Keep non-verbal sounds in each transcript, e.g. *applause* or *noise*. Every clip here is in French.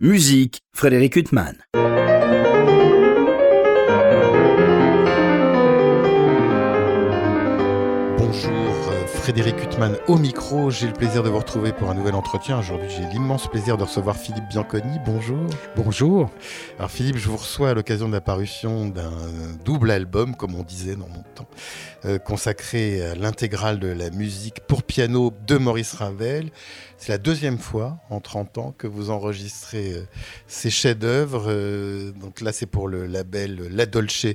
Musique, Frédéric Huttman. Bonjour, euh, Frédéric Huttman au micro. J'ai le plaisir de vous retrouver pour un nouvel entretien. Aujourd'hui, j'ai l'immense plaisir de recevoir Philippe Bianconi. Bonjour. Bonjour. Alors, Philippe, je vous reçois à l'occasion de la parution d'un double album, comme on disait dans mon temps, euh, consacré à l'intégrale de la musique pour piano de Maurice Ravel. C'est la deuxième fois en 30 ans que vous enregistrez euh, ces chefs-d'œuvre. Euh, donc là, c'est pour le label La Dolce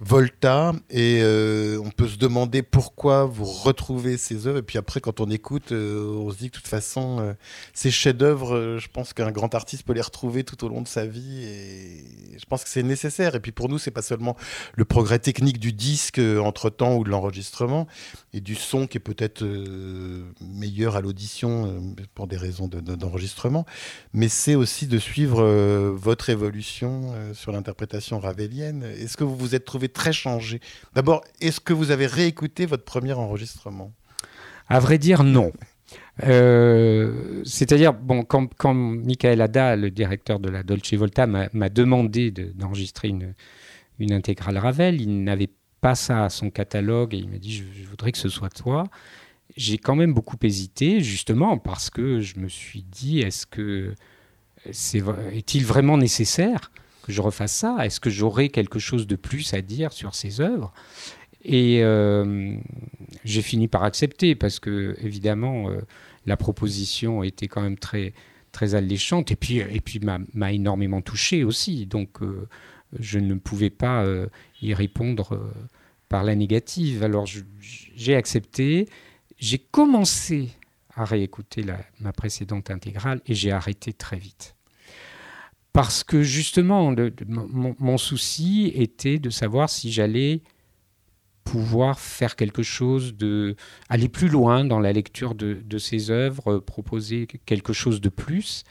Volta. Et euh, on peut se demander pourquoi vous retrouvez ces œuvres. Et puis après, quand on écoute, on se dit que de toute façon, ces chefs-d'œuvre, je pense qu'un grand artiste peut les retrouver tout au long de sa vie. Et je pense que c'est nécessaire. Et puis pour nous, c'est pas seulement le progrès technique du disque entre-temps ou de l'enregistrement et du son qui est peut-être meilleur à l'audition pour des raisons d'enregistrement, mais c'est aussi de suivre euh, votre évolution euh, sur l'interprétation ravelienne. Est-ce que vous vous êtes trouvé très changé? D'abord, est-ce que vous avez réécouté votre premier enregistrement? À vrai dire, non. Euh, c'est-à-dire, bon, quand, quand, Michael Ada, le directeur de la Dolce Volta, m'a demandé d'enregistrer une, une intégrale Ravel, il n'avait pas ça à son catalogue et il m'a dit je, voudrais que ce soit toi. J'ai quand même beaucoup hésité, justement, parce que je me suis dit, est-ce que c'est, est-il vraiment nécessaire que je refasse ça? Est-ce que j'aurai quelque chose de plus à dire sur ces œuvres? Et euh, j'ai fini par accepter, parce que, évidemment, euh, la proposition était quand même très, très alléchante, et puis, et puis m'a, énormément touché aussi. Donc, euh, je ne pouvais pas y répondre par la négative. Alors, j'ai accepté j'ai commencé à réécouter ma précédente intégrale et j'ai arrêté très vite. Parce que justement, mon, souci était de savoir si j'allais pouvoir faire quelque chose de aller plus loin dans la lecture de, ces œuvres, proposer quelque chose de plus.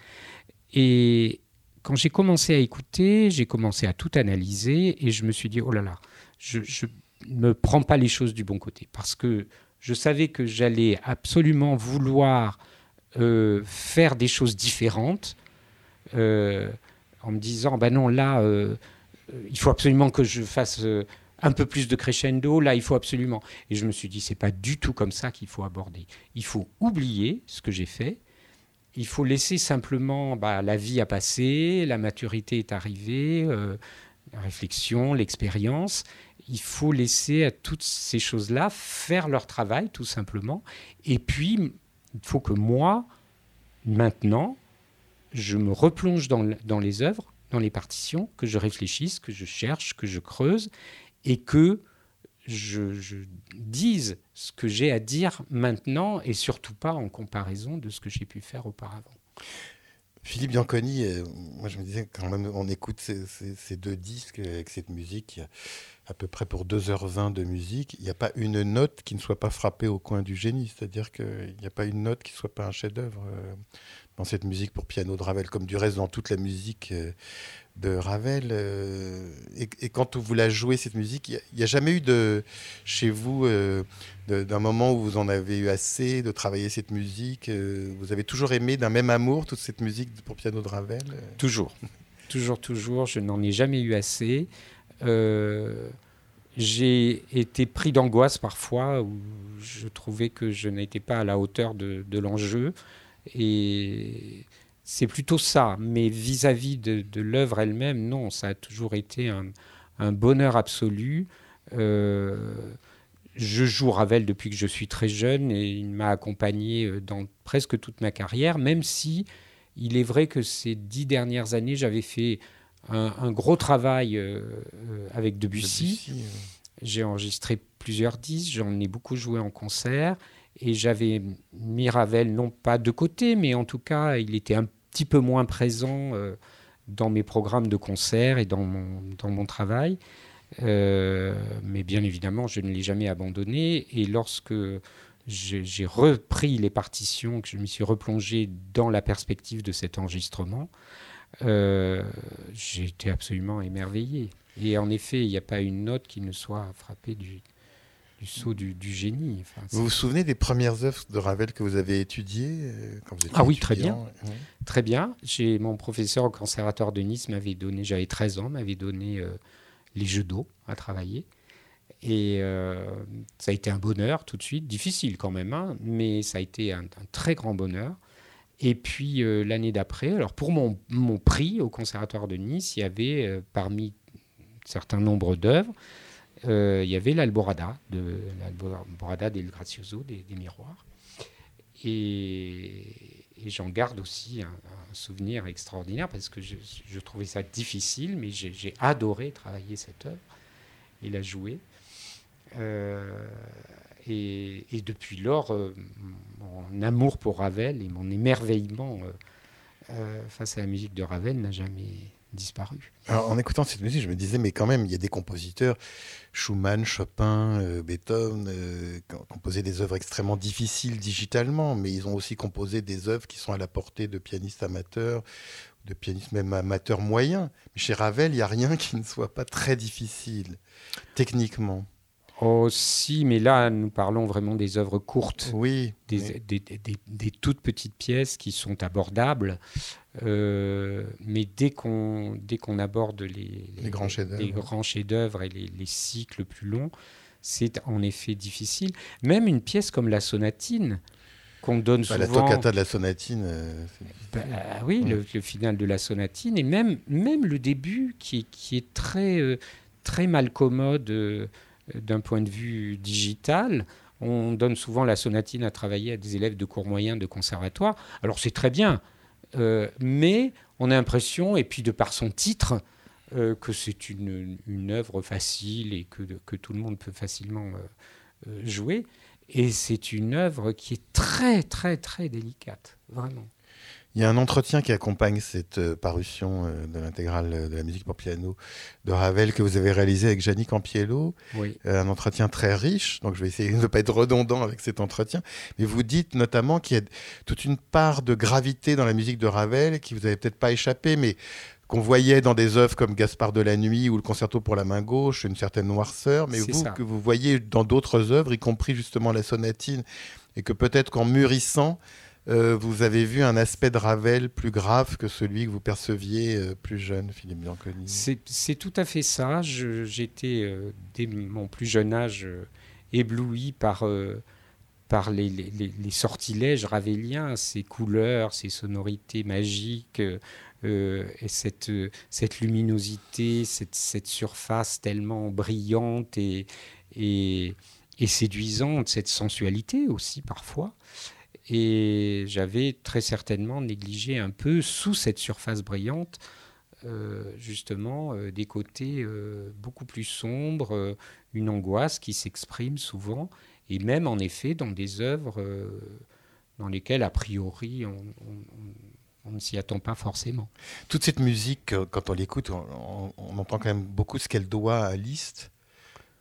Et quand j'ai commencé à écouter, j'ai commencé à tout analyser et je me suis dit oh là là, je ne me prends pas les choses du bon côté parce que je savais que j'allais absolument vouloir euh, faire des choses différentes, euh, en me disant, ben non, là, euh, il faut absolument que je fasse un peu plus de crescendo, là, il faut absolument. Et je me suis dit, c'est pas du tout comme ça qu'il faut aborder. Il faut oublier ce que j'ai fait. Il faut laisser simplement bah, la vie à passer, la maturité est arrivée, la réflexion, l'expérience, il faut laisser à toutes ces choses-là faire leur travail, tout simplement. Et puis, il faut que moi, maintenant, je me replonge dans, les œuvres, dans les partitions, que je réfléchisse, que je cherche, que je creuse, et que je, je dise ce que j'ai à dire maintenant, et surtout pas en comparaison de ce que j'ai pu faire auparavant. Philippe Bianconi, euh, moi je me disais quand même on écoute ces, deux disques avec cette musique, à peu près pour 2h20 de musique, il n'y a pas une note qui ne soit pas frappée au coin du génie, c'est-à-dire qu'il n'y a pas une note qui ne soit pas un chef-d'œuvre euh, dans cette musique pour piano de Ravel, comme du reste dans toute la musique euh, de Ravel. Euh, et, quand vous la jouez, cette musique, il n'y a, jamais eu de, chez vous euh, d'un moment où vous en avez eu assez de travailler cette musique Vous avez toujours aimé d'un même amour toute cette musique pour piano de Ravel Toujours. *laughs* toujours, toujours. Je n'en ai jamais eu assez. j'ai été pris d'angoisse parfois où je trouvais que je n'étais pas à la hauteur de, de l'enjeu. Et c'est plutôt ça. Mais vis-à-vis de, l'œuvre elle-même, non, ça a toujours été un, bonheur absolu. Euh, je joue Ravel depuis que je suis très jeune et il m'a accompagné euh, dans presque toute ma carrière, même si il est vrai que ces dix dernières années, j'avais fait un, gros travail euh, avec Debussy. J'ai enregistré plusieurs disques, j'en ai beaucoup joué en concert et j'avais mis Ravel non pas de côté, mais en tout cas, il était un petit peu moins présent euh, dans mes programmes de concert et dans mon, dans mon travail. Euh, mais bien évidemment, je ne l'ai jamais abandonné. Et lorsque j'ai repris les partitions, que je me suis replongé dans la perspective de cet enregistrement, euh, j'ai été absolument émerveillé. Et en effet, il n'y a pas une note qui ne soit frappée du, du saut du, génie. vous vous souvenez des premières œuvres de Ravel que vous avez étudiées euh, quand vous étiez Ah oui, très bien. Très bien. J'ai mon professeur au conservatoire de Nice m'avait donné, j'avais 13 ans, m'avait donné euh, les jeux d'eau à travailler. Et euh, ça a été un bonheur tout de suite, difficile quand même, hein, mais ça a été un, très grand bonheur. Et puis l'année d'après, alors pour mon, mon, prix au conservatoire de Nice, il y avait parmi un certain nombre d'œuvres, euh, il y avait l'Alborada, de l'Alborada del Gracioso, des, miroirs. Et, j'en garde aussi un, souvenir extraordinaire parce que je, trouvais ça difficile, mais j'ai adoré travailler cette œuvre et la jouer. Euh, et, depuis lors, euh, mon amour pour Ravel et mon émerveillement face à la musique de Ravel n'a jamais en écoutant cette musique, je me disais, mais quand même, il y a des compositeurs, Schumann, Chopin, euh, Beethoven, euh, qui ont composé des œuvres extrêmement difficiles digitalement, mais ils ont aussi composé des œuvres qui sont à la portée de pianistes amateurs, de pianistes même amateurs moyens. Mais chez Ravel, il n'y a rien qui ne soit pas très difficile, techniquement. Oh si, mais là, nous parlons vraiment des œuvres courtes. Oui. Des, des, toutes petites pièces qui sont abordables. Euh, mais dès qu'on qu'on aborde les, les, grands chefs-d'œuvre et les, cycles plus longs, c'est en effet difficile. Même une pièce comme la sonatine, qu'on donne bah, souvent... La toccata de la sonatine. Euh, bah, oui, le, final de la sonatine, et même, même le début qui, qui est très, euh, très mal commode d'un point de vue digital. On donne souvent la sonatine à travailler à des élèves de cours moyens de conservatoire. Alors c'est très bien, euh, mais on a l'impression, et puis de par son titre, euh, que c'est une, œuvre facile et que, que, tout le monde peut facilement euh, jouer. Et c'est une œuvre qui est très, très, très délicate, vraiment. Il y a un entretien qui accompagne cette euh, parution euh, de l'intégrale de la musique pour piano de Ravel que vous avez réalisé avec Gianni Campiello. Oui. Euh, un entretien très riche, donc je vais essayer de ne pas être redondant avec cet entretien. Mais vous dites notamment qu'il y a toute une part de gravité dans la musique de Ravel qui vous avait peut-être pas échappé, mais qu'on voyait dans des œuvres comme Gaspard de la Nuit ou le Concerto pour la main gauche, une certaine noirceur, mais vous, que vous voyez dans d'autres œuvres, y compris justement la sonatine, et que peut-être qu'en mûrissant, euh, vous avez vu un aspect de Ravel plus grave que celui que vous perceviez euh, plus jeune, Philippe Bianconi C'est tout à fait ça. J'étais, euh, dès mon plus jeune âge, ébloui par, par les, sortilèges raveliens, ces couleurs, ces sonorités magiques. et cette, cette luminosité, cette, cette, surface tellement brillante et, et séduisante, cette sensualité aussi parfois. Et j'avais très certainement négligé un peu sous cette surface brillante euh, justement euh, des côtés euh, beaucoup plus sombres, une angoisse qui s'exprime souvent, et même en effet dans des œuvres dans lesquelles a priori on, ne s'y attend pas forcément. Toute cette musique, quand on l'écoute, on, entend quand même beaucoup ce qu'elle doit à Liszt.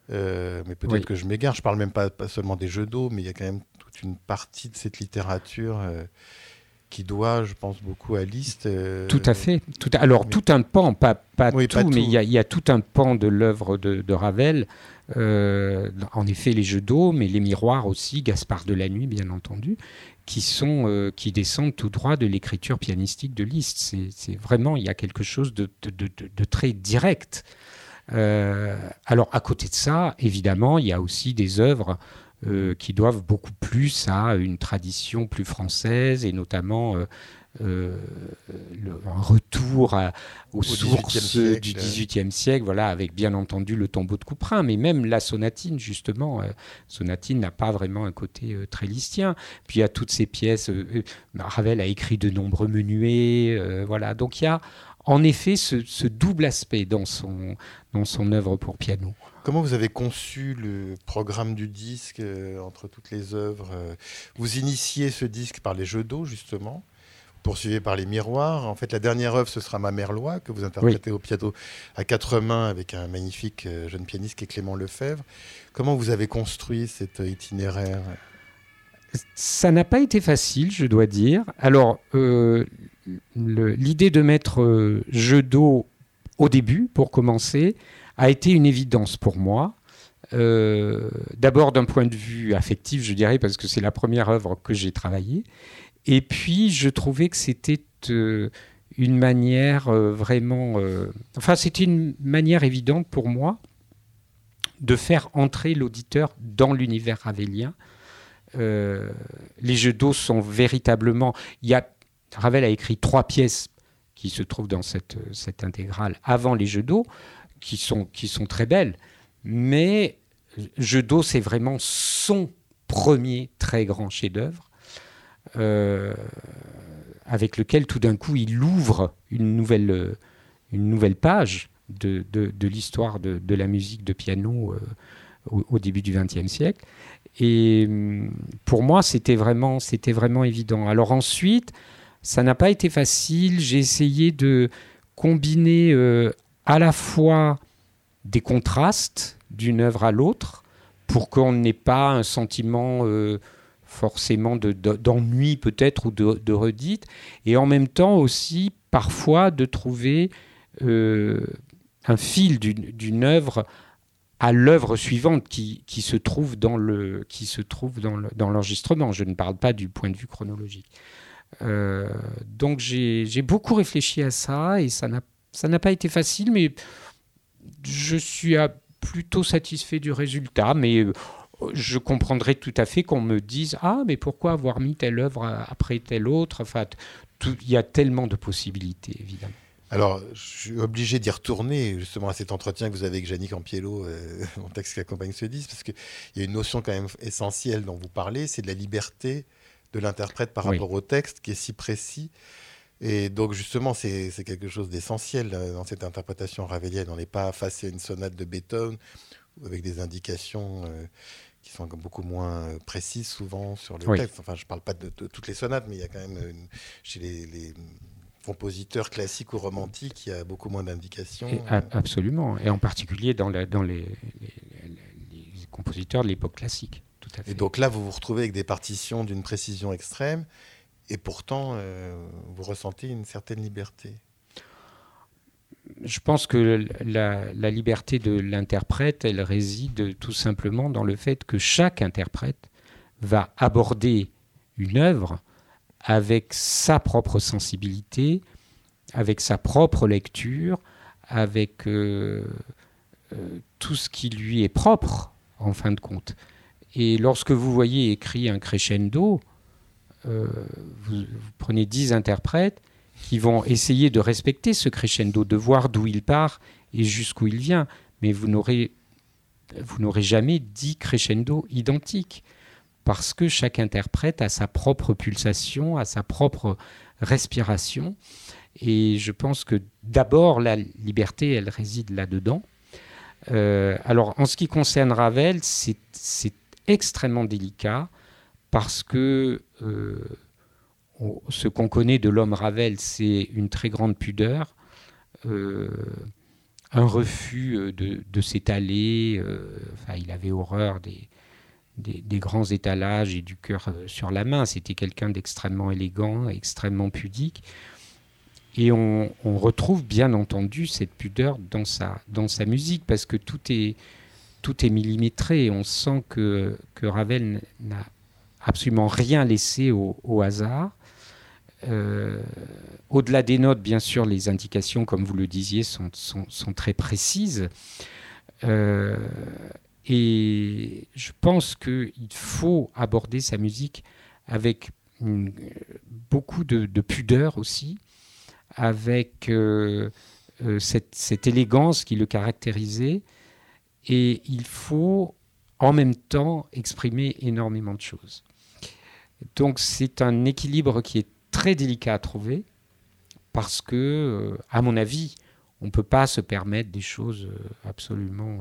mais peut-être que je m'égare, je parle même pas, pas seulement des jeux d'eau, mais il y a quand même une partie de cette littérature euh, qui doit, je pense, beaucoup à Liszt. Euh, tout à fait. Tout Alors, tout un pan, pas, pas tout, mais il y, a tout un pan de l'œuvre de, Ravel. Euh, en effet, les jeux d'eau, mais les miroirs aussi, Gaspard de la Nuit, bien entendu, qui, sont, qui descendent tout droit de l'écriture pianistique de Liszt. C'est vraiment, il y a quelque chose de, de très direct. alors, à côté de ça, évidemment, il y a aussi des œuvres euh, qui doivent beaucoup plus à une tradition plus française et notamment euh, euh, le, un retour aux sources du XVIIIe siècle, voilà, avec bien entendu le tombeau de Couperin, mais même la sonatine, justement. sonatine n'a pas vraiment un côté très listien. Puis il y a toutes ces pièces. Ravel a écrit de nombreux menuets, voilà. Donc il y a en effet ce, ce double aspect dans son, dans son œuvre pour piano. Comment vous avez conçu le programme du disque euh, entre toutes les œuvres euh, Vous initiez ce disque par les jeux d'eau, justement. Vous poursuivez par les miroirs. En fait, la dernière œuvre, ce sera Ma mère Loi, que vous interprétez au piano à quatre mains avec un magnifique euh, jeune pianiste qui est Clément Lefebvre. Comment vous avez construit cet itinéraire? Ça n'a pas été facile, je dois dire. Alors, l'idée de mettre jeu d'eau au début, pour commencer, a été une évidence pour moi. D'abord d'un point de vue affectif, je dirais, parce que c'est la première œuvre que j'ai travaillée. Et puis, je trouvais que c'était une manière vraiment... enfin, c'était une manière évidente pour moi de faire entrer l'auditeur dans l'univers ravélien. Euh, les jeux d'eau sont véritablement. Y a, Ravel a écrit trois pièces qui se trouvent dans cette, cette intégrale avant les jeux d'eau, qui sont, qui sont très belles. Mais d'eau, c'est vraiment son premier très grand chef-d'œuvre, euh, avec lequel tout d'un coup il ouvre une nouvelle, une nouvelle page de, de, l'histoire de, de, la musique de piano euh, au, début du XXe siècle. Et hum, pour moi, c'était vraiment, c'était vraiment évident. Alors ensuite, ça n'a pas été facile. J'ai essayé de combiner euh, à la fois des contrastes d'une œuvre à l'autre pour qu'on n'ait pas un sentiment euh, forcément d'ennui peut-être ou de, redite, et en même temps aussi parfois de trouver un fil d'une œuvre à l'œuvre suivante qui, qui, se trouve dans le qui se trouve dans l'enregistrement. Je ne parle pas du point de vue chronologique. Euh, donc j'ai beaucoup réfléchi à ça et ça n'a pas été facile, mais je suis plutôt satisfait du résultat. Mais euh, je comprendrais tout à fait qu'on me dise ah mais pourquoi avoir mis telle œuvre après telle autre? Enfin, il y a tellement de possibilités évidemment. Alors, je suis obligé d'y retourner justement à cet entretien que vous avez avec Yannick Ampiello, euh, *laughs* mon texte qui accompagne ce disque, parce qu'il y a une notion quand même essentielle dont vous parlez, c'est de la liberté de l'interprète par rapport au texte qui est si précis. Et donc justement, c'est quelque chose d'essentiel euh, dans cette interprétation ravelienne. On n'est pas face à une sonate de Beethoven avec des indications euh, qui sont beaucoup moins précises souvent sur le texte. Enfin, je ne parle pas de, toutes les sonates, mais il y a quand même chez les compositeur classique ou romantique, il y a beaucoup moins d'indications. absolument, et en particulier dans, dans les, compositeurs de l'époque classique. Tout à fait. Et donc là, vous vous retrouvez avec des partitions d'une précision extrême, et pourtant, euh, vous ressentez une certaine liberté. Je pense que la, liberté de l'interprète, elle réside tout simplement dans le fait que chaque interprète va aborder une œuvre avec sa propre sensibilité, avec sa propre lecture, avec euh, euh, tout ce qui lui est propre, en fin de compte. Et lorsque vous voyez écrit un crescendo, euh, vous, prenez dix interprètes qui vont essayer de respecter ce crescendo, de voir d'où il part et jusqu'où il vient. Mais vous n'aurez, vous n'aurez jamais dix crescendo identiques parce que chaque interprète a sa propre pulsation, a sa propre respiration. Et je pense que d'abord, la liberté, elle réside là-dedans. Euh, alors, en ce qui concerne Ravel, c'est extrêmement délicat parce que euh, ce qu'on connaît de l'homme Ravel, c'est une très grande pudeur, euh, un refus de, de s'étaler. enfin, il avait horreur des, grands étalages et du cœur euh, sur la main. C'était quelqu'un d'extrêmement élégant, extrêmement pudique. Et on, retrouve bien entendu cette pudeur dans sa, dans sa musique parce que tout est, tout est millimétré. On sent que, que Ravel n'a absolument rien laissé au, hasard. Euh, au-delà des notes, bien sûr, les indications, comme vous le disiez, sont, sont, très précises. Euh, et je pense qu'il faut aborder sa musique avec beaucoup de, pudeur aussi, avec euh, euh, cette, élégance qui le caractérisait. Et il faut en même temps exprimer énormément de choses. Donc c'est un équilibre qui est très délicat à trouver parce que, euh, à mon avis, on ne peut pas se permettre des choses absolument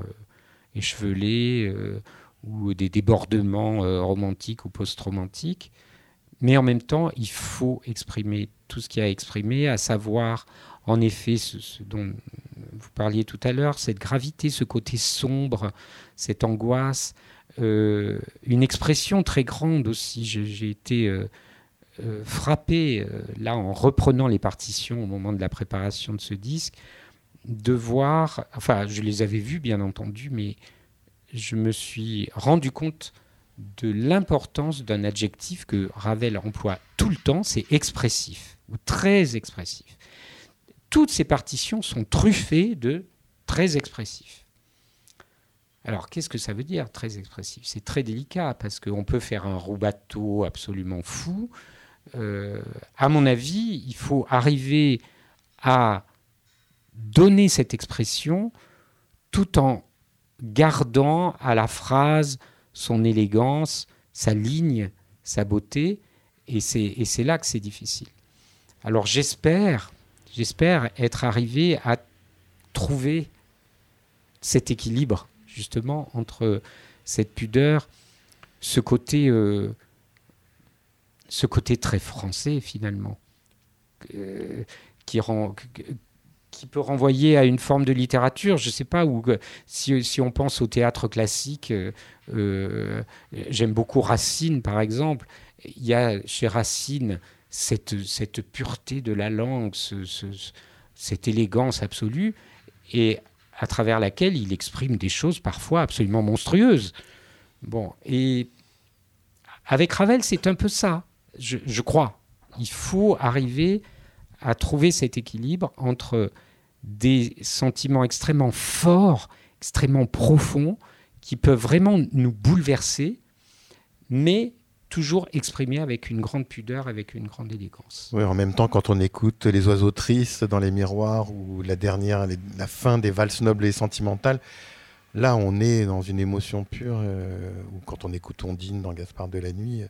échevelés euh, ou des débordements euh, romantiques ou post-romantiques. Mais en même temps, il faut exprimer tout ce qu'il y a à exprimer, à savoir, en effet, ce, dont vous parliez tout à l'heure, cette gravité, ce côté sombre, cette angoisse, euh, une expression très grande aussi. J'ai été frappé, là, en reprenant les partitions au moment de la préparation de ce disque, de voir, enfin je les avais vus bien entendu, mais je me suis rendu compte de l'importance d'un adjectif que Ravel emploie tout le temps, c'est expressif, ou très expressif. Toutes ces partitions sont truffées de très expressif. Alors, qu'est-ce que ça veut dire, très expressif? C'est très délicat, parce qu'on peut faire un rubato absolument fou. Euh, à mon avis, il faut arriver à donner cette expression tout en gardant à la phrase son élégance, sa ligne, sa beauté, et c'est là que c'est difficile. Alors j'espère, j'espère être arrivé à trouver cet équilibre justement entre cette pudeur, ce côté, euh, ce côté très français finalement, euh, qui peut renvoyer à une forme de littérature. Je ne sais pas, où, si, on pense au théâtre classique, euh, j'aime beaucoup Racine, par exemple. Il y a chez Racine cette, cette pureté de la langue, cette élégance absolue, et à travers laquelle il exprime des choses parfois absolument monstrueuses. Bon, et avec Ravel, c'est un peu ça, je, crois. Il faut arriver à trouver cet équilibre entre des sentiments extrêmement forts, extrêmement profonds, qui peuvent vraiment nous bouleverser, mais toujours exprimés avec une grande pudeur, avec une grande élégance. Oui, en même temps, quand on écoute les oiseaux tristes dans les miroirs ou la dernière, la fin des valses nobles et sentimentales, là, on est dans une émotion pure. Euh, ou quand on écoute Ondine dans Gaspard de la Nuit,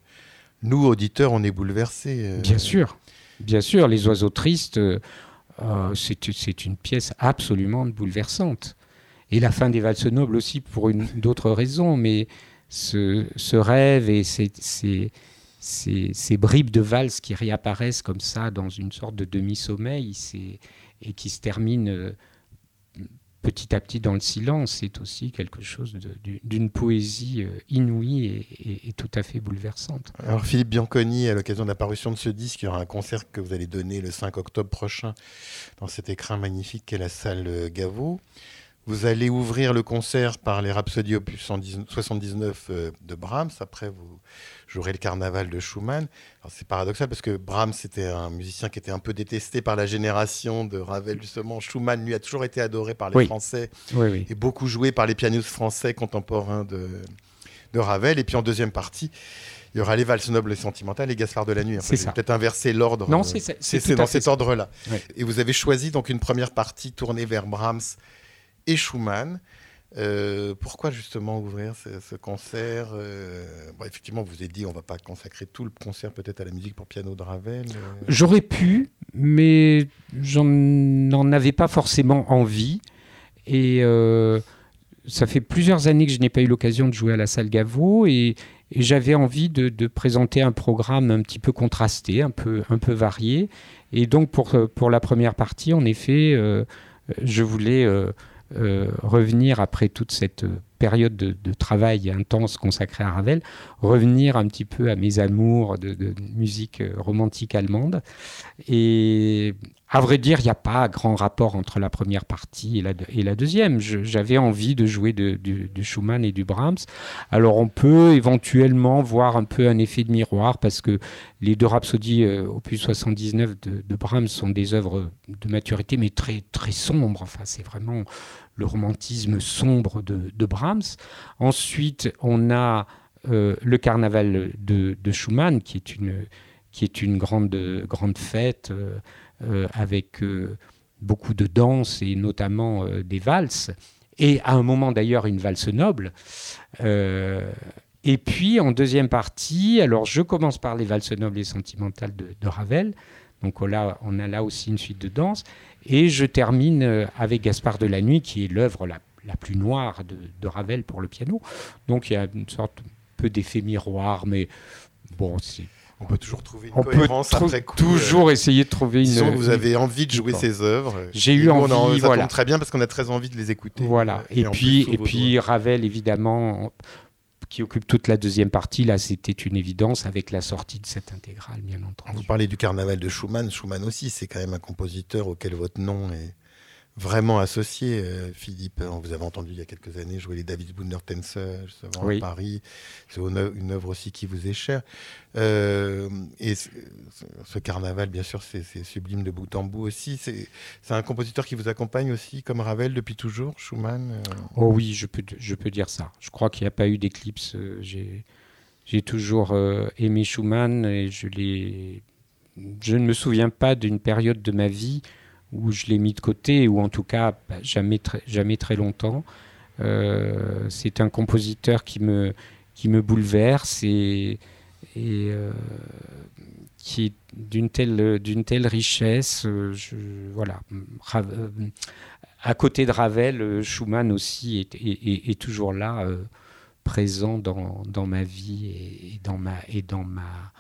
nous, auditeurs, on est bouleversés. Euh. Bien sûr, bien sûr, les oiseaux tristes. Euh, euh, c'est une pièce absolument bouleversante. Et la fin des valses nobles aussi pour d'autres raisons, mais ce, rêve et ces, bribes de valse qui réapparaissent comme ça dans une sorte de demi-sommeil et qui se terminent euh, petit à petit dans le silence, c'est aussi quelque chose d'une poésie euh, inouïe et, tout à fait bouleversante. Alors Philippe Bianconi, à l'occasion de la parution de ce disque, il y aura un concert que vous allez donner le 5 octobre prochain dans cet écrin magnifique qu'est la salle Gaveau. Vous allez ouvrir le concert par les Rhapsodies opus 79 euh, de Brahms. Après, vous jouerez le carnaval de Schumann. C'est paradoxal parce que Brahms était un musicien qui était un peu détesté par la génération de Ravel, justement. Schumann, lui, a toujours été adoré par les Français et beaucoup joué par les pianistes français contemporains de, de Ravel. Et puis en deuxième partie, il y aura les valses nobles et sentimentales et Gaspard de la nuit. c'est peut-être inverser l'ordre. Non, c'est dans cet ordre-là. Et vous avez choisi donc une première partie tournée vers Brahms et Schumann. Euh, pourquoi justement ouvrir ce, concert euh, Effectivement, vous avez dit on ne va pas consacrer tout le concert peut-être à la musique pour piano de Ravel. Euh. J'aurais pu, mais j'en avais pas forcément envie. Et ça fait plusieurs années que je n'ai pas eu l'occasion de jouer à la salle Gaveau et, j'avais envie de, de, présenter un programme un petit peu contrasté, un peu, un peu varié. Et donc pour, pour la première partie, en effet, je voulais euh, revenir après toute cette période de, travail intense consacrée à Ravel, revenir un petit peu à mes amours de, musique romantique allemande. Et à vrai dire, il n'y a pas grand rapport entre la première partie et la, deuxième. J'avais envie de jouer de, Schumann et du Brahms. Alors on peut éventuellement voir un peu un effet de miroir parce que les deux rhapsodies euh, opus 79 de, de, Brahms sont des œuvres de maturité mais très, très sombres. Enfin, c'est vraiment le romantisme sombre de, Brahms. Ensuite, on a euh, le carnaval de, Schumann, qui est une, qui est une grande, grande fête euh, avec beaucoup de danse et notamment des valses, et à un moment d'ailleurs une valse noble. et puis en deuxième partie, alors je commence par les valses nobles et sentimentales de, de Ravel, donc là, on a là aussi une suite de danse. Et je termine euh, avec Gaspard de la Nuit, qui est l'œuvre la, plus noire de, Ravel pour le piano. Donc il y a une sorte peu d'effet miroir, mais bon, c'est on peut toujours trouver une on cohérence peut après coup. Toujours euh, essayer de trouver une. Disons vous avez envie de jouer ces œuvres. J'ai eu envie. On ça tombe très bien parce qu'on a très envie de les écouter. Voilà. Et, puis, et puis Ravel, évidemment, qui occupe toute la deuxième partie, là, c'était une évidence avec la sortie de cette intégrale, bien entendu. Vous parlez du carnaval de Schumann. Schumann aussi, c'est quand même un compositeur auquel votre nom est vraiment associé, euh, Philippe. On vous avez entendu il y a quelques années jouer les David Bunder Tenser à Paris. C'est une œuvre aussi qui vous est chère. Euh, et ce, carnaval, bien sûr, c'est sublime de bout en bout aussi. C'est un compositeur qui vous accompagne aussi, comme Ravel, depuis toujours, Schumann euh? Oh oui, je peux, je peux dire ça. Je crois qu'il n'y a pas eu d'éclipse. J'ai toujours aimé Schumann et je, je ne me souviens pas d'une période de ma vie où je l'ai mis de côté, ou en tout cas bah, jamais, très, jamais très longtemps. Euh, c'est un compositeur qui me, qui me bouleverse et, euh, qui est d'une telle, telle richesse. Euh, voilà. à côté de Ravel, Schumann aussi est, toujours là, présent dans, dans, ma vie et, dans ma, et dans ma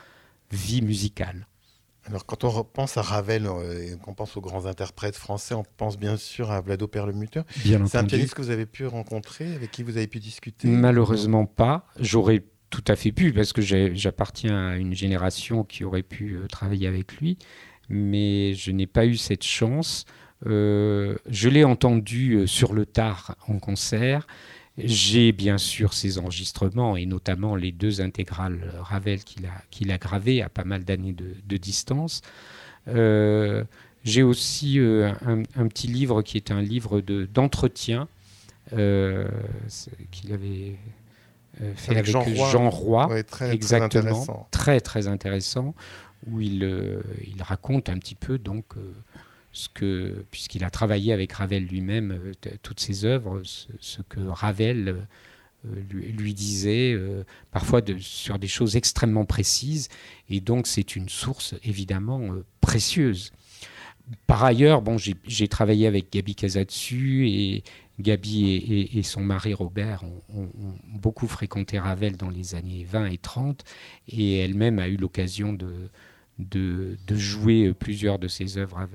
vie musicale. Alors, quand on pense à Ravel euh, et qu'on pense aux grands interprètes français, on pense bien sûr à Vlado Perlemuter. C'est un pianiste que vous avez pu rencontrer, avec qui vous avez pu discuter? Malheureusement pas. J'aurais tout à fait pu, parce que j'appartiens à une génération qui aurait pu euh, travailler avec lui, mais je n'ai pas eu cette chance. Euh, je l'ai entendu sur le tard en concert. J'ai bien sûr ses enregistrements et notamment les deux intégrales Ravel qu'il a, qu'il a gravées à pas mal d'années de, distance. Euh, j'ai aussi euh, un, petit livre qui est un livre de, d'entretien euh, qu'il avait fait avec, Jean Roy, très, exactement, très, très intéressant, où il, il raconte un petit peu donc que, puisqu'il a travaillé avec Ravel lui-même euh, toutes ses œuvres, ce, que Ravel euh, lui, disait, euh, parfois sur des choses extrêmement précises, et donc c'est une source évidemment précieuse. Par ailleurs, bon, j'ai travaillé avec Gabi Casatsu et Gabi et, son mari Robert ont, beaucoup fréquenté Ravel dans les années 20 et 30 et elle-même a eu l'occasion de, de, jouer plusieurs de ses œuvres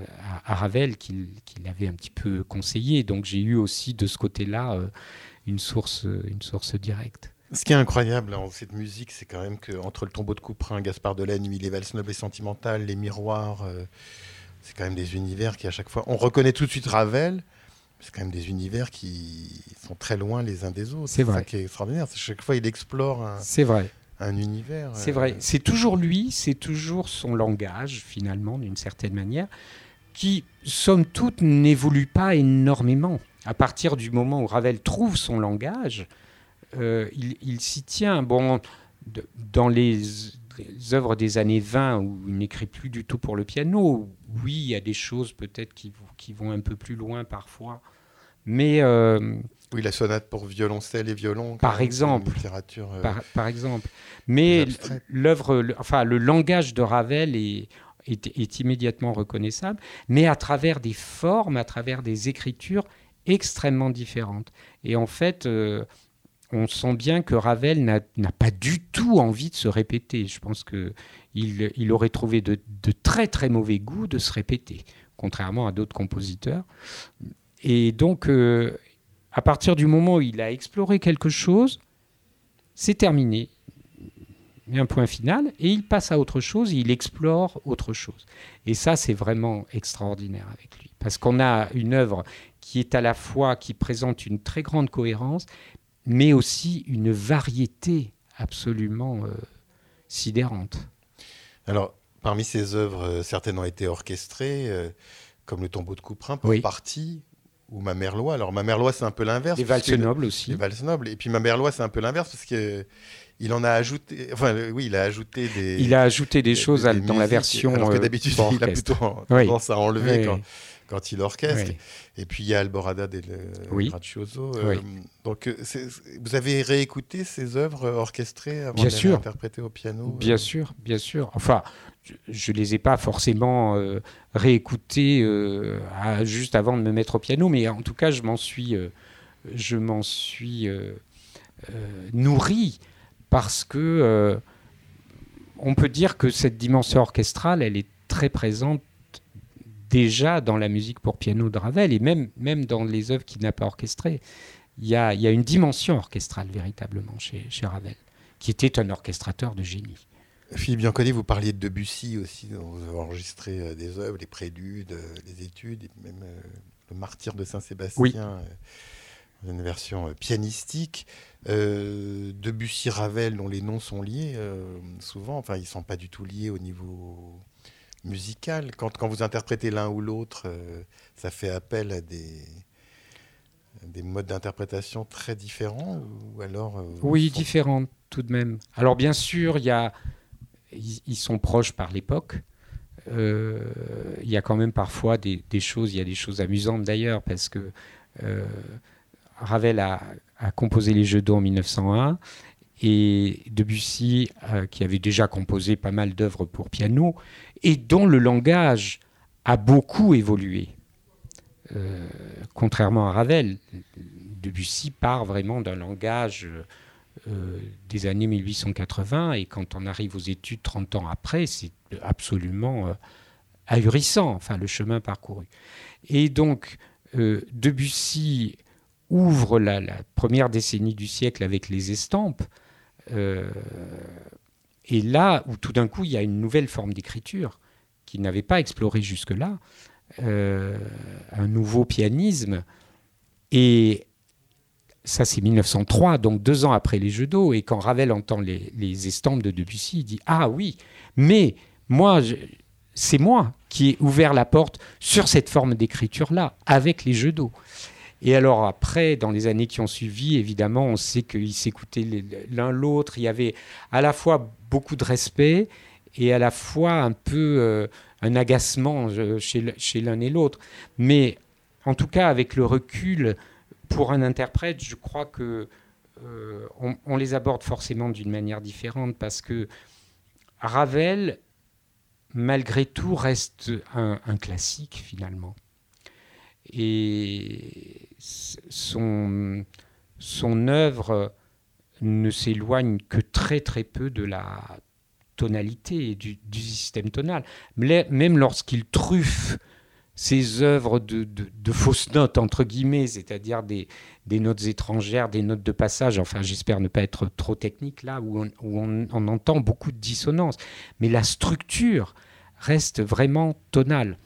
à, Ravel qu'il avait un petit peu conseillé. Donc j'ai eu aussi de ce côté-là euh, une, source, une source directe. Ce qui est incroyable dans cette musique, c'est quand même qu'entre le tombeau de Couperin, Gaspard de la Nuit, les valses nobles et sentimentales, les miroirs, euh, c'est quand même des univers qui à chaque fois... On reconnaît tout de suite Ravel, c'est quand même des univers qui sont très loin les uns des autres. C'est vrai. Ça qui est extraordinaire. Chaque fois, il explore C'est vrai un univers. C'est vrai, euh, c'est toujours lui, c'est toujours son langage, finalement, d'une certaine manière, qui, somme toute, n'évolue pas énormément. À partir du moment où Ravel trouve son langage, euh, il, s'y tient. Bon, dans les, œuvres des années 20, où il n'écrit plus du tout pour le piano, oui, il y a des choses peut-être qui, qui, vont un peu plus loin parfois, mais... Euh, oui, la sonate pour violoncelle et violon. Par exemple. Littérature, euh, par, exemple. Mais l'œuvre, enfin, le langage de Ravel est, est, immédiatement reconnaissable, mais à travers des formes, à travers des écritures extrêmement différentes. Et en fait, euh, on sent bien que Ravel n'a pas du tout envie de se répéter. Je pense qu'il il aurait trouvé de, de, très très mauvais goût de se répéter, contrairement à d'autres compositeurs. Et donc, euh, à partir du moment où il a exploré quelque chose, c'est terminé. Il y a un point final et il passe à autre chose, il explore autre chose. Et ça, c'est vraiment extraordinaire avec lui. Parce qu'on a une œuvre qui est à la fois, qui présente une très grande cohérence, mais aussi une variété absolument euh, sidérante. Alors, parmi ces œuvres, euh, certaines ont été orchestrées, euh, comme le tombeau de Couperin, pour partie ou ma mère loi. Alors ma mère loi c'est un peu l'inverse. Les valses nobles aussi. Les valses nobles. Et puis ma mère loi c'est un peu l'inverse parce que il en a ajouté. Enfin oui, il a ajouté des. Il a ajouté des, choses dans la version. Alors que euh, d'habitude *laughs* il a plutôt tendance à enlever quand, quand, il orchestre. Et puis il y a Alborada del Gracioso. Euh, donc euh, vous avez réécouté ces œuvres orchestrées avant de les interpréter au piano. Bien sûr, bien sûr. Enfin, je ne les ai pas forcément euh, réécoutés euh, juste avant de me mettre au piano, mais en tout cas, je m'en suis, euh, je m'en suis nourri parce que on peut dire que cette dimension orchestrale, elle est très présente déjà dans la musique pour piano de Ravel et même, même dans les œuvres qu'il n'a pas orchestrées. Il y, a, il y a, une dimension orchestrale véritablement chez, chez Ravel, qui était un orchestrateur de génie. Philippe Bianconi, vous parliez de Debussy aussi, vous avez enregistré des œuvres, les préludes, les études, et même le martyr de Saint-Sébastien, une version pianistique. Debussy, Ravel, dont les noms sont liés souvent, enfin ils ne sont pas du tout liés au niveau musical. Quand, quand vous interprétez l'un ou l'autre, ça fait appel à des, des modes d'interprétation très différents ou alors euh, Oui, différents tout de même. Alors bien sûr, il y a, ils, sont proches par l'époque. Euh, il y a quand même parfois des, choses, il y a des choses amusantes d'ailleurs, parce que euh, Ravel a, composé les Jeux d'eau en 1901 et Debussy, qui avait déjà composé pas mal d'œuvres pour piano, et dont le langage a beaucoup évolué. Euh, contrairement à Ravel, Debussy part vraiment d'un langage euh, des années 1880 et quand on arrive aux études 30 ans après, c'est absolument euh, ahurissant, enfin le chemin parcouru. Et donc Debussy ouvre la, première décennie du siècle avec les estampes. Et là où tout d'un coup il y a une nouvelle forme d'écriture qu'il n'avait pas explorée jusque-là, euh, un nouveau pianisme. Et ça, c'est 1903, donc deux ans après les Jeux d'eau. Et quand Ravel entend les, estampes de Debussy, il dit Ah oui, mais moi, c'est moi qui ai ouvert la porte sur cette forme d'écriture-là, avec les Jeux d'eau. Et alors après, dans les années qui ont suivi, évidemment, on sait qu'ils s'écoutaient l'un l'autre. Il y avait à la fois beaucoup de respect et à la fois un peu euh, un agacement euh, chez, l'un et l'autre. Mais en tout cas, avec le recul, pour un interprète, je crois que euh, on, les aborde forcément d'une manière différente parce que Ravel, malgré tout, reste un, classique finalement. Et son, œuvre ne s'éloigne que très très peu de la, tonalité du, du système tonal. Même lorsqu'il truffe ses œuvres de, fausses notes, entre guillemets, c'est-à-dire des, notes étrangères, des notes de passage, enfin j'espère ne pas être trop technique là, où on, entend beaucoup de dissonance. Mais la structure reste vraiment tonale.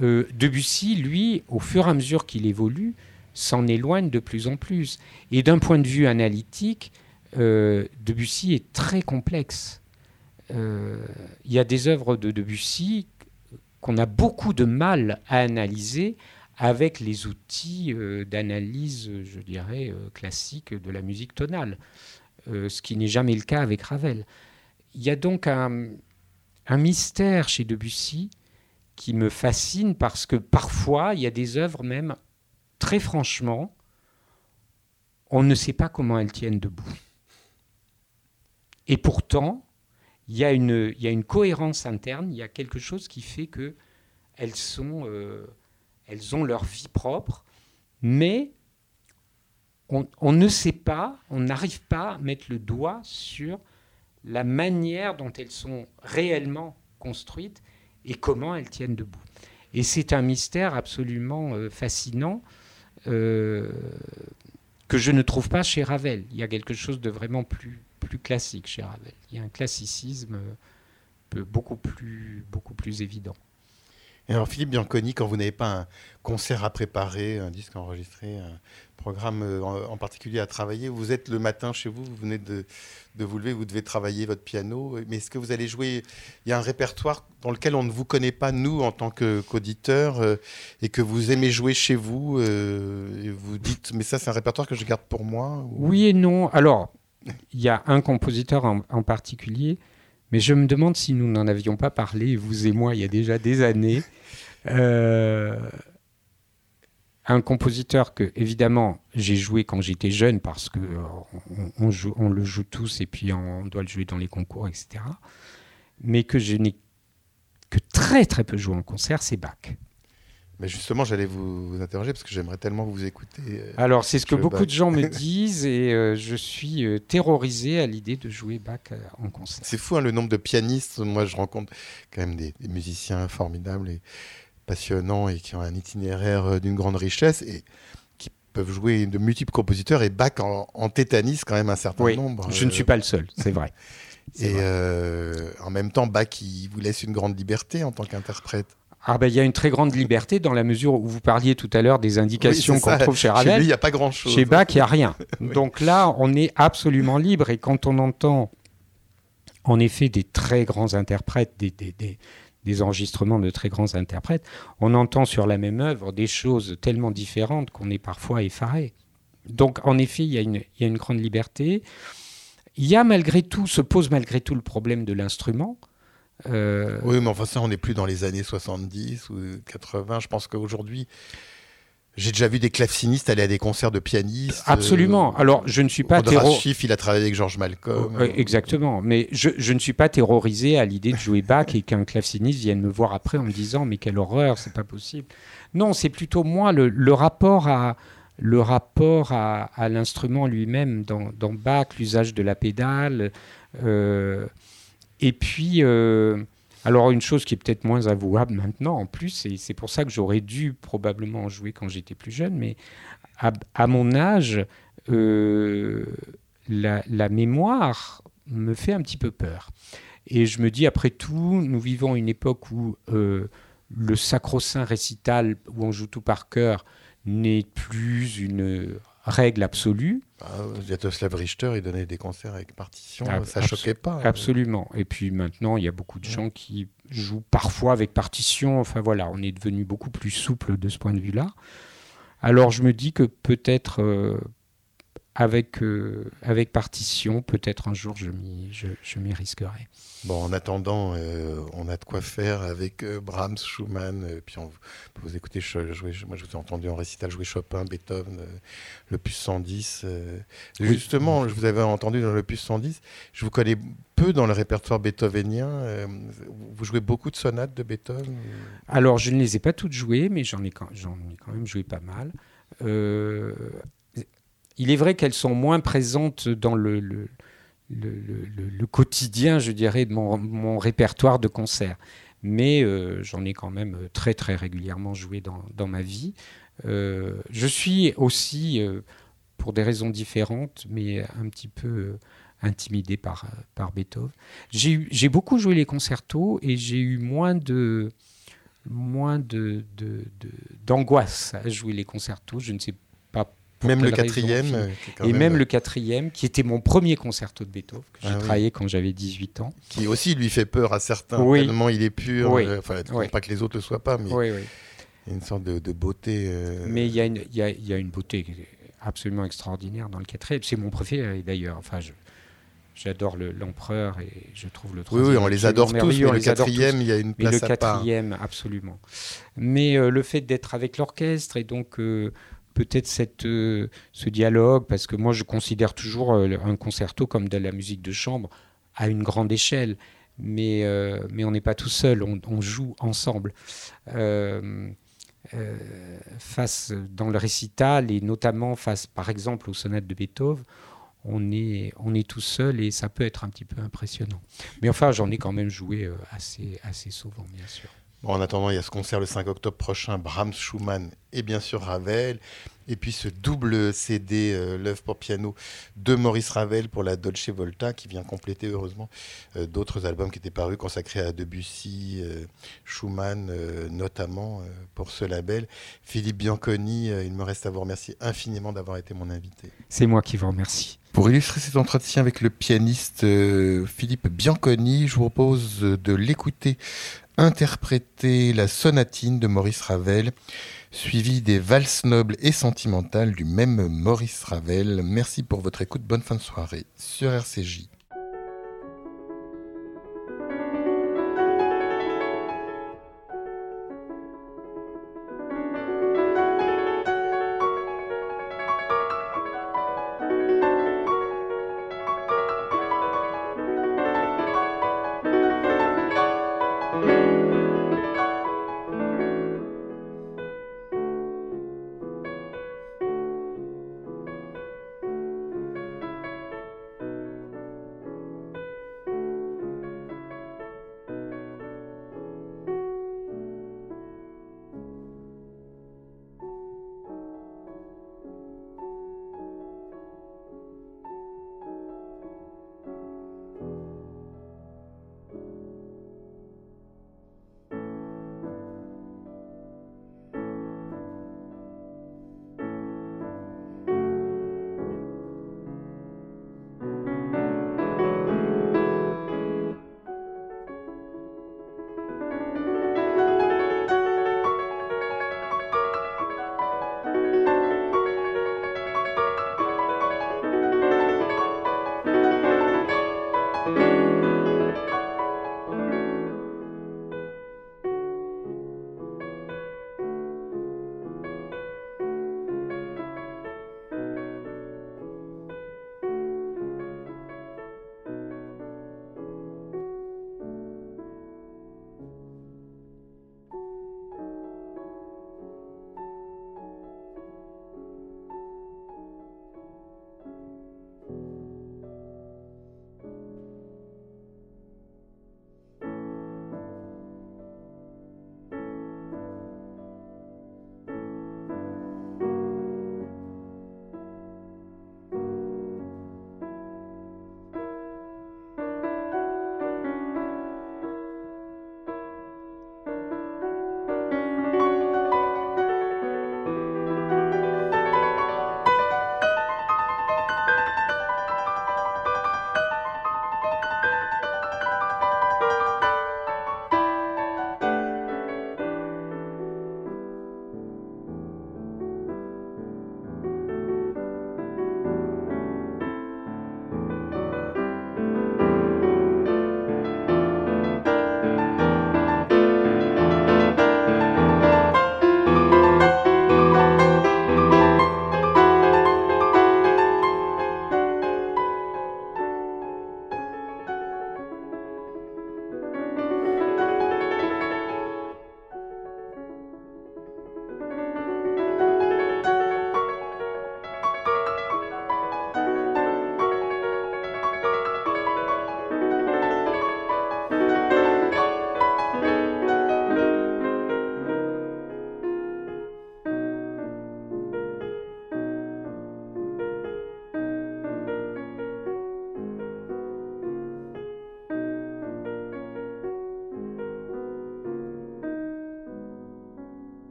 Euh, Debussy, lui, au fur et à mesure qu'il évolue, s'en éloigne de plus en plus. Et d'un point de vue analytique, euh, Debussy est très complexe. Euh, il y a des œuvres de Debussy qu'on a beaucoup de mal à analyser avec les outils d'analyse, je dirais, classiques de la musique tonale, ce qui n'est jamais le cas avec Ravel. Il y a donc un, mystère chez Debussy qui me fascine parce que parfois, il y a des œuvres même, très franchement, on ne sait pas comment elles tiennent debout. Et pourtant, il y, a une, il y a une cohérence interne, il y a quelque chose qui fait que elles, sont, euh, elles ont leur vie propre, mais on, on ne sait pas, on n'arrive pas à mettre le doigt sur la manière dont elles sont réellement construites et comment elles tiennent debout. Et c'est un mystère absolument euh, fascinant euh, que je ne trouve pas chez Ravel. Il y a quelque chose de vraiment plus, classique chez Ravel. Il y a un classicisme euh, beaucoup plus évident. Alors Philippe Bianconi, quand vous n'avez pas un concert à préparer, un disque enregistré, un programme euh, en, particulier à travailler, vous êtes le matin chez vous, vous venez de, vous lever, vous devez travailler votre piano, mais est-ce que vous allez jouer Il y a un répertoire dans lequel on ne vous connaît pas, nous, en tant qu'auditeurs, euh, et que vous aimez jouer chez vous, et vous dites, mais ça c'est un répertoire que je garde pour moi Oui et non. Alors, il y a un compositeur en, particulier, mais je me demande si nous n'en avions pas parlé, vous et moi, il y a déjà des années. Euh, un compositeur que, évidemment, j'ai joué quand j'étais jeune parce que on, on, le joue tous et puis on doit le jouer dans les concours, etc. Mais que je n'ai que très très peu joué en concert, c'est Bach. Mais justement, j'allais vous, interroger parce que j'aimerais tellement vous écouter. Euh, Alors, c'est ce que beaucoup de gens me *laughs* disent et euh, je suis euh, terrorisé à l'idée de jouer Bach en concert. C'est fou hein, le nombre de pianistes. Moi, je rencontre quand même des, musiciens formidables et passionnants et qui ont un itinéraire d'une grande richesse et qui peuvent jouer de multiples compositeurs et Bach en, tétanise quand même un certain nombre. Je ne suis pas le seul, c'est vrai. *laughs* Et euh, en même temps, Bach, il vous laisse une grande liberté en tant qu'interprète. Ah ben, il y a une très grande liberté dans la mesure où vous parliez tout à l'heure des indications qu'on trouve chez Ravel. Chez lui, il n'y a pas grand-chose. Chez Bach, il n'y a rien. *laughs* Donc là, on est absolument libre. Et quand on entend, en effet, des très grands interprètes, des, des, des, des enregistrements de très grands interprètes, on entend sur la même œuvre des choses tellement différentes qu'on est parfois effaré. Donc, en effet, il y, a une, il y a une grande liberté. Il y a malgré tout, se pose malgré tout le problème de l'instrument. Euh... Oui, mais enfin ça, on n'est plus dans les années 70 ou 80. Je pense qu'aujourd'hui, j'ai déjà vu des clavecinistes aller à des concerts de pianistes. Absolument. Euh, Alors, je ne suis pas terrorisé. il a travaillé avec George Malcolm. Euh, exactement. Mais je, je, ne suis pas terrorisé à l'idée de jouer Bach et qu'un claveciniste vienne me voir après en me disant mais quelle horreur, c'est pas possible. Non, c'est plutôt moi le, le rapport à le rapport à, à l'instrument lui-même dans, dans, Bach, l'usage de la pédale. Euh, et puis, euh, alors une chose qui est peut-être moins avouable maintenant en plus, et c'est pour ça que j'aurais dû probablement en jouer quand j'étais plus jeune, mais à, mon âge, euh, la, la, mémoire me fait un petit peu peur. Et je me dis, après tout, nous vivons une époque où euh, le sacro-saint récital, où on joue tout par cœur, n'est plus une règle absolue. Ah, Yatoslav Richter, il donnait des concerts avec partition, ah, ça choquait pas. Absolument. Et puis maintenant, il y a beaucoup de gens qui jouent parfois avec partition. Enfin voilà, on est devenu beaucoup plus souple de ce point de vue-là. Alors je me dis que peut-être euh, avec, euh, avec partition, peut-être un jour je m'y je, je risquerai. Bon, en attendant, euh, on a de quoi faire avec euh, Brahms, Schumann, puis on peut vous écouter jouer. Moi, je vous ai entendu en récital jouer Chopin, Beethoven, l'opus 110. euh. Oui. Justement, je vous avais entendu dans l'opus 110. Je vous connais peu dans le répertoire beethovenien. vous jouez beaucoup de sonates de Beethoven Alors, je ne les ai pas toutes jouées, mais j'en ai, quand- j'en ai quand même joué pas mal. Euh, il est vrai qu'elles sont moins présentes dans le, quotidien, je dirais, de mon, répertoire de concerts. Mais euh, j'en ai quand même très très régulièrement joué dans, ma vie. Euh, je suis aussi, euh, pour des raisons différentes, mais un petit peu intimidé par, par Beethoven. J'ai beaucoup joué les concertos et j'ai eu moins de moins de, de- de- d'angoisse à jouer les concertos. Je ne sais Même le quatrième euh, Et même euh, le quatrième, qui était mon premier concerto de Beethoven, que j'ai Ah oui. travaillé quand j'avais 18 ans. qui aussi lui fait peur à certains, Oui. tellement il est pur. Oui. euh, Enfin, Oui. pas que les autres le soient pas, mais Oui, oui. il y a une sorte de, de beauté. euh, Mais il y, a une- il y a- il y a une beauté absolument extraordinaire dans le quatrième. C'est mon préféré d'ailleurs. Enfin, je- j'adore le- l'empereur et je trouve le Oui, troisième oui, on les adore tous, mais on le quatrième, il y a une Mais le place à part. quatrième, absolument. Mais euh, le fait d'être avec l'orchestre et donc euh, peut-être cette, euh, ce dialogue, parce que moi je considère toujours euh, un concerto comme de la musique de chambre à une grande échelle. Mais, euh, mais on n'est pas tout seul, on, joue ensemble. Face dans le récital et notamment face par exemple aux sonates de Beethoven, on est, on est tout seul et ça peut être un petit peu impressionnant. Mais enfin, j'en ai quand même joué assez, assez souvent, bien sûr. Bon, en attendant, il y a ce concert le 5 octobre prochain, Brahms, Schumann et bien sûr Ravel. Et puis ce double CD, euh, l'œuvre pour piano de Maurice Ravel pour la Dolce Volta, qui vient compléter heureusement euh, d'autres albums qui étaient parus consacrés à Debussy, euh, Schumann euh, notamment euh, pour ce label. Philippe Bianconi, euh, il me reste à vous remercier infiniment d'avoir été mon invité. C'est moi qui vous remercie. Pour illustrer cet entretien avec le pianiste euh, Philippe Bianconi, je vous propose de l'écouter interpréter la sonatine de Maurice Ravel, suivie des valses nobles et sentimentales du même Maurice Ravel. Merci pour votre écoute, bonne fin de soirée sur RCJ.